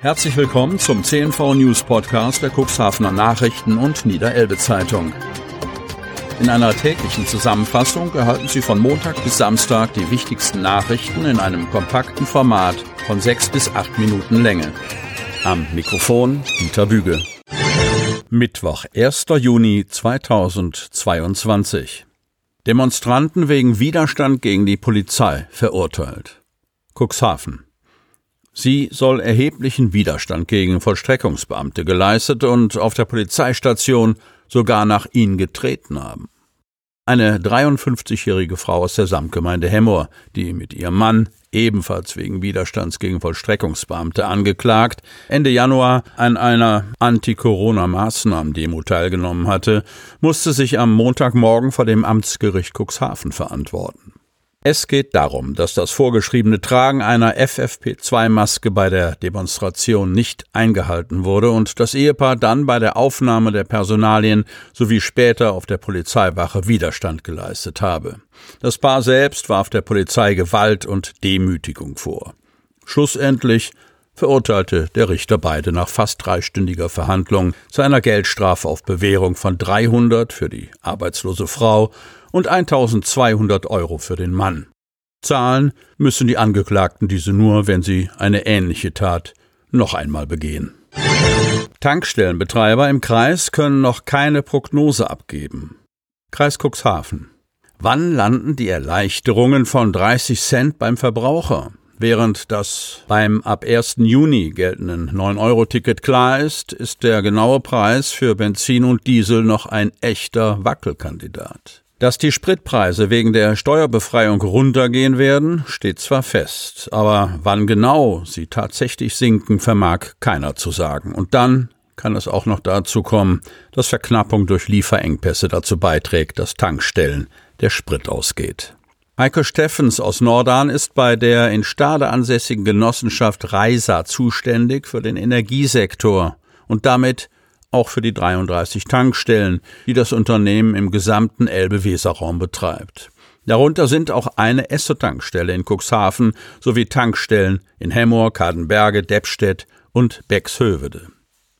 Herzlich willkommen zum CNV News Podcast der Cuxhavener Nachrichten und Niederelbe Zeitung. In einer täglichen Zusammenfassung erhalten Sie von Montag bis Samstag die wichtigsten Nachrichten in einem kompakten Format von sechs bis acht Minuten Länge. Am Mikrofon Dieter Büge. Mittwoch, 1. Juni 2022. Demonstranten wegen Widerstand gegen die Polizei verurteilt. Cuxhaven. Sie soll erheblichen Widerstand gegen Vollstreckungsbeamte geleistet und auf der Polizeistation sogar nach ihnen getreten haben. Eine 53-jährige Frau aus der Samtgemeinde Hemmoor, die mit ihrem Mann, ebenfalls wegen Widerstands gegen Vollstreckungsbeamte angeklagt, Ende Januar an einer Anti-Corona-Maßnahmen-Demo teilgenommen hatte, musste sich am Montagmorgen vor dem Amtsgericht Cuxhaven verantworten. Es geht darum, dass das vorgeschriebene Tragen einer FFP2-Maske bei der Demonstration nicht eingehalten wurde und das Ehepaar dann bei der Aufnahme der Personalien sowie später auf der Polizeiwache Widerstand geleistet habe. Das Paar selbst warf der Polizei Gewalt und Demütigung vor. Schlussendlich verurteilte der Richter beide nach fast dreistündiger Verhandlung zu einer Geldstrafe auf Bewährung von 300 für die arbeitslose Frau und 1200 Euro für den Mann. Zahlen müssen die Angeklagten diese nur, wenn sie eine ähnliche Tat noch einmal begehen. Tankstellenbetreiber im Kreis können noch keine Prognose abgeben. Kreis Cuxhaven. Wann landen die Erleichterungen von 30 Cent beim Verbraucher? Während das beim ab 1. Juni geltenden 9-Euro-Ticket klar ist, ist der genaue Preis für Benzin und Diesel noch ein echter Wackelkandidat. Dass die Spritpreise wegen der Steuerbefreiung runtergehen werden, steht zwar fest, aber wann genau sie tatsächlich sinken, vermag keiner zu sagen. Und dann kann es auch noch dazu kommen, dass Verknappung durch Lieferengpässe dazu beiträgt, dass Tankstellen der Sprit ausgeht. Heike Steffens aus Nordan ist bei der in Stade ansässigen Genossenschaft Reisa zuständig für den Energiesektor und damit auch für die 33 Tankstellen, die das Unternehmen im gesamten Elbe-Weser-Raum betreibt. Darunter sind auch eine Esso-Tankstelle in Cuxhaven sowie Tankstellen in Hemmoor, Kadenberge, Deppstedt und Bexhövede.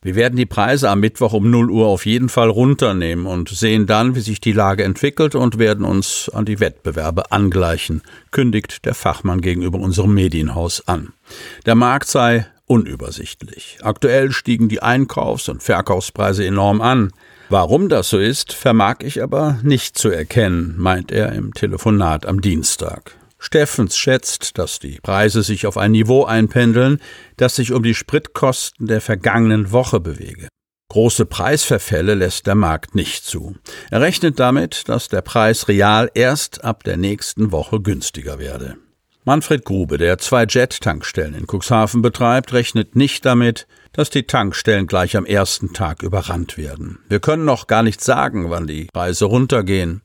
Wir werden die Preise am Mittwoch um 0 Uhr auf jeden Fall runternehmen und sehen dann, wie sich die Lage entwickelt und werden uns an die Wettbewerbe angleichen, kündigt der Fachmann gegenüber unserem Medienhaus an. Der Markt sei unübersichtlich. Aktuell stiegen die Einkaufs- und Verkaufspreise enorm an. Warum das so ist, vermag ich aber nicht zu erkennen, meint er im Telefonat am Dienstag. Steffens schätzt, dass die Preise sich auf ein Niveau einpendeln, das sich um die Spritkosten der vergangenen Woche bewege. Große Preisverfälle lässt der Markt nicht zu. Er rechnet damit, dass der Preis real erst ab der nächsten Woche günstiger werde. Manfred Grube, der zwei Jet-Tankstellen in Cuxhaven betreibt, rechnet nicht damit, dass die Tankstellen gleich am ersten Tag überrannt werden. Wir können noch gar nicht sagen, wann die Preise runtergehen.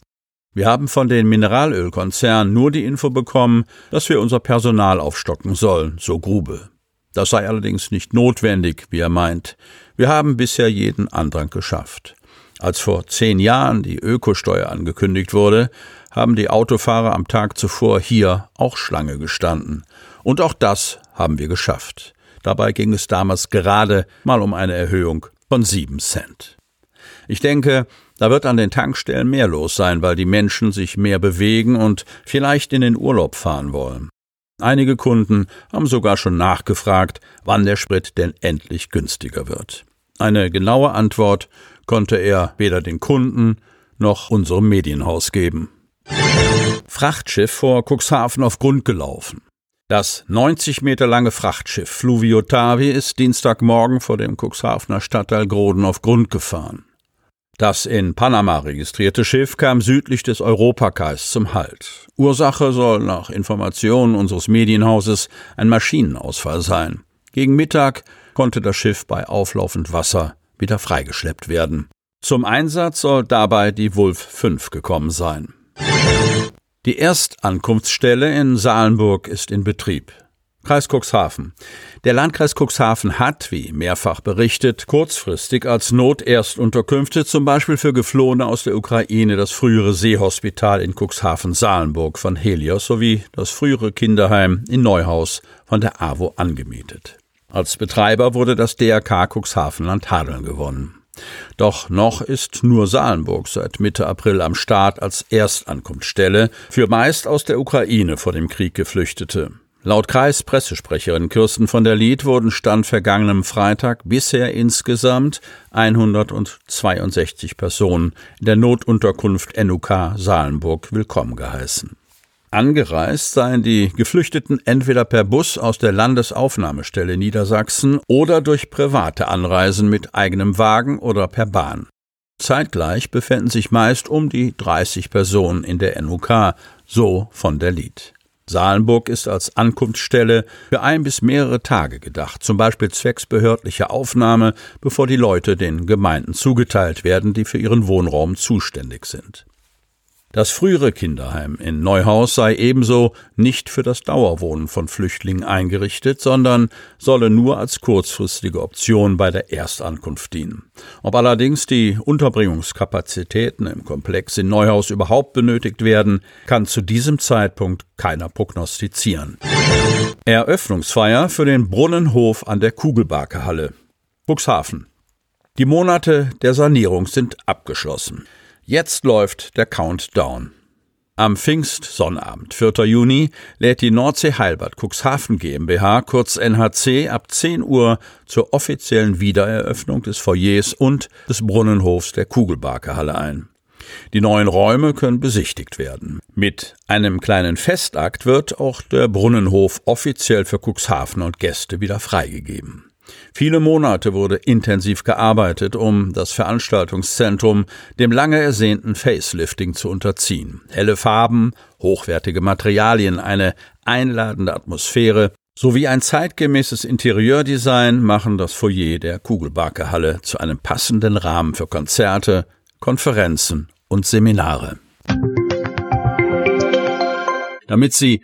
Wir haben von den Mineralölkonzernen nur die Info bekommen, dass wir unser Personal aufstocken sollen, so Grube. Das sei allerdings nicht notwendig, wie er meint. Wir haben bisher jeden Andrang geschafft. Als vor zehn Jahren die Ökosteuer angekündigt wurde, haben die Autofahrer am Tag zuvor hier auch Schlange gestanden. Und auch das haben wir geschafft. Dabei ging es damals gerade mal um eine Erhöhung von sieben Cent. Ich denke, da wird an den Tankstellen mehr los sein, weil die Menschen sich mehr bewegen und vielleicht in den Urlaub fahren wollen. Einige Kunden haben sogar schon nachgefragt, wann der Sprit denn endlich günstiger wird. Eine genaue Antwort konnte er weder den Kunden noch unserem Medienhaus geben. Frachtschiff vor Cuxhaven auf Grund gelaufen. Das 90 Meter lange Frachtschiff Fluviotavi ist Dienstagmorgen vor dem Cuxhavener Stadtteil Groden auf Grund gefahren. Das in Panama registrierte Schiff kam südlich des Europakais zum Halt. Ursache soll nach Informationen unseres Medienhauses ein Maschinenausfall sein. Gegen Mittag konnte das Schiff bei auflaufend Wasser wieder freigeschleppt werden. Zum Einsatz soll dabei die Wulf 5 gekommen sein. Die Erstankunftsstelle in Salenburg ist in Betrieb. Kreis Cuxhaven. Der Landkreis Cuxhaven hat, wie mehrfach berichtet, kurzfristig als Noterstunterkünfte zum Beispiel für Geflohene aus der Ukraine das frühere Seehospital in Cuxhaven-Salenburg von Helios sowie das frühere Kinderheim in Neuhaus von der AWO angemietet. Als Betreiber wurde das DRK Cuxhavenland Hadeln gewonnen. Doch noch ist nur Salenburg seit Mitte April am Start als Erstankunftsstelle für meist aus der Ukraine vor dem Krieg Geflüchtete. Laut Kreispressesprecherin Kirsten von der Lied wurden Stand vergangenem Freitag bisher insgesamt 162 Personen in der Notunterkunft NUK Salenburg willkommen geheißen. Angereist seien die Geflüchteten entweder per Bus aus der Landesaufnahmestelle Niedersachsen oder durch private Anreisen mit eigenem Wagen oder per Bahn. Zeitgleich befänden sich meist um die 30 Personen in der NUK, so von der Lied. Salenburg ist als Ankunftsstelle für ein bis mehrere Tage gedacht, zum Beispiel zwecks behördlicher Aufnahme, bevor die Leute den Gemeinden zugeteilt werden, die für ihren Wohnraum zuständig sind. Das frühere Kinderheim in Neuhaus sei ebenso nicht für das Dauerwohnen von Flüchtlingen eingerichtet, sondern solle nur als kurzfristige Option bei der Erstankunft dienen. Ob allerdings die Unterbringungskapazitäten im Komplex in Neuhaus überhaupt benötigt werden, kann zu diesem Zeitpunkt keiner prognostizieren. Eröffnungsfeier für den Brunnenhof an der Kugelbarkehalle. Buxhaven. Die Monate der Sanierung sind abgeschlossen. Jetzt läuft der Countdown. Am Pfingstsonnabend, 4. Juni, lädt die Nordsee Heilbad Cuxhaven GmbH, kurz NHC, ab 10 Uhr zur offiziellen Wiedereröffnung des Foyers und des Brunnenhofs der Kugelbarkehalle ein. Die neuen Räume können besichtigt werden. Mit einem kleinen Festakt wird auch der Brunnenhof offiziell für Cuxhaven und Gäste wieder freigegeben. Viele Monate wurde intensiv gearbeitet, um das Veranstaltungszentrum dem lange ersehnten Facelifting zu unterziehen. Helle Farben, hochwertige Materialien, eine einladende Atmosphäre sowie ein zeitgemäßes Interieurdesign machen das Foyer der Kugelbarkehalle zu einem passenden Rahmen für Konzerte, Konferenzen und Seminare. Damit Sie